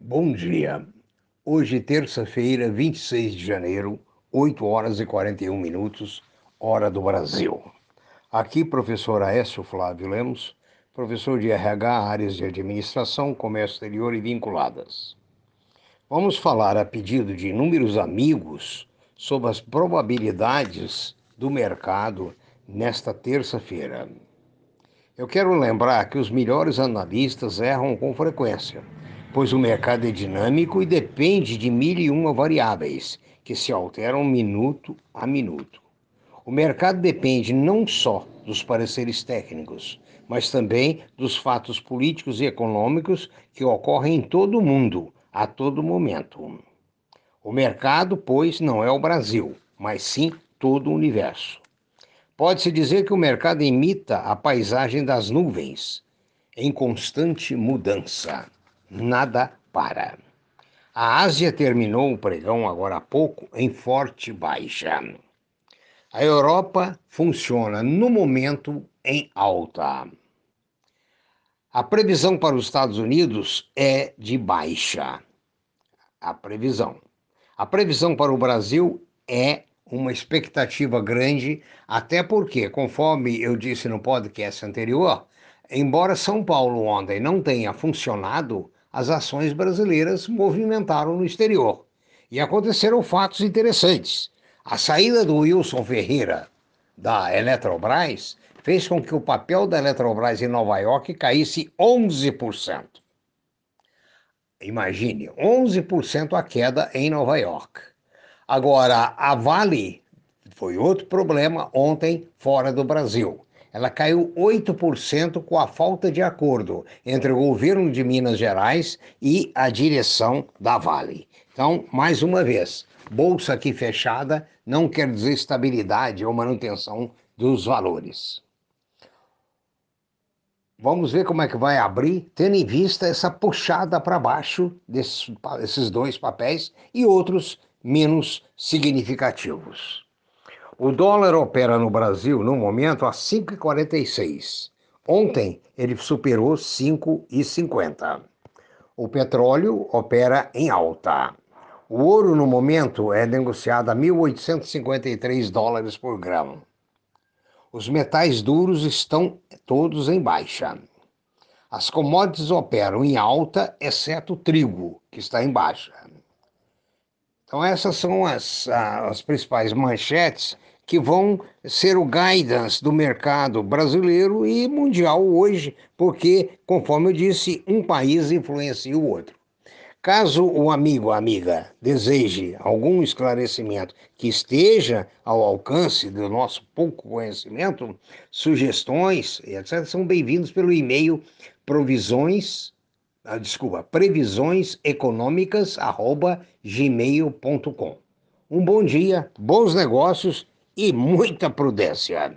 Bom dia. Hoje, terça-feira, 26 de janeiro, 8 horas e 41 minutos, hora do Brasil. Aqui, professor Aécio Flávio Lemos, professor de RH, áreas de administração, comércio exterior e vinculadas. Vamos falar a pedido de inúmeros amigos sobre as probabilidades do mercado nesta terça-feira. Eu quero lembrar que os melhores analistas erram com frequência pois o mercado é dinâmico e depende de mil e uma variáveis que se alteram minuto a minuto. O mercado depende não só dos pareceres técnicos, mas também dos fatos políticos e econômicos que ocorrem em todo o mundo, a todo momento. O mercado, pois, não é o Brasil, mas sim todo o universo. Pode-se dizer que o mercado imita a paisagem das nuvens, em constante mudança nada para. A Ásia terminou o pregão agora há pouco em forte baixa. A Europa funciona no momento em alta. A previsão para os Estados Unidos é de baixa. A previsão. A previsão para o Brasil é uma expectativa grande, até porque, conforme eu disse no podcast anterior, embora São Paulo ontem não tenha funcionado, as ações brasileiras movimentaram no exterior. E aconteceram fatos interessantes. A saída do Wilson Ferreira da Eletrobras fez com que o papel da Eletrobras em Nova York caísse 11%. Imagine, 11% a queda em Nova York. Agora, a Vale foi outro problema ontem fora do Brasil ela caiu 8% com a falta de acordo entre o governo de Minas Gerais e a direção da Vale. Então, mais uma vez, bolsa aqui fechada não quer dizer estabilidade ou manutenção dos valores. Vamos ver como é que vai abrir, tendo em vista essa puxada para baixo desses, desses dois papéis e outros menos significativos. O dólar opera no Brasil, no momento, a 5,46. Ontem ele superou 5,50. O petróleo opera em alta. O ouro, no momento, é negociado a 1.853 dólares por grama. Os metais duros estão todos em baixa. As commodities operam em alta, exceto o trigo, que está em baixa. Então, essas são as, as principais manchetes que vão ser o guidance do mercado brasileiro e mundial hoje, porque, conforme eu disse, um país influencia o outro. Caso o amigo amiga deseje algum esclarecimento que esteja ao alcance do nosso pouco conhecimento, sugestões etc., são bem-vindos pelo e-mail provisões, ah, desculpa, previsões econômicas, arroba gmail.com. Um bom dia, bons negócios e muita prudência.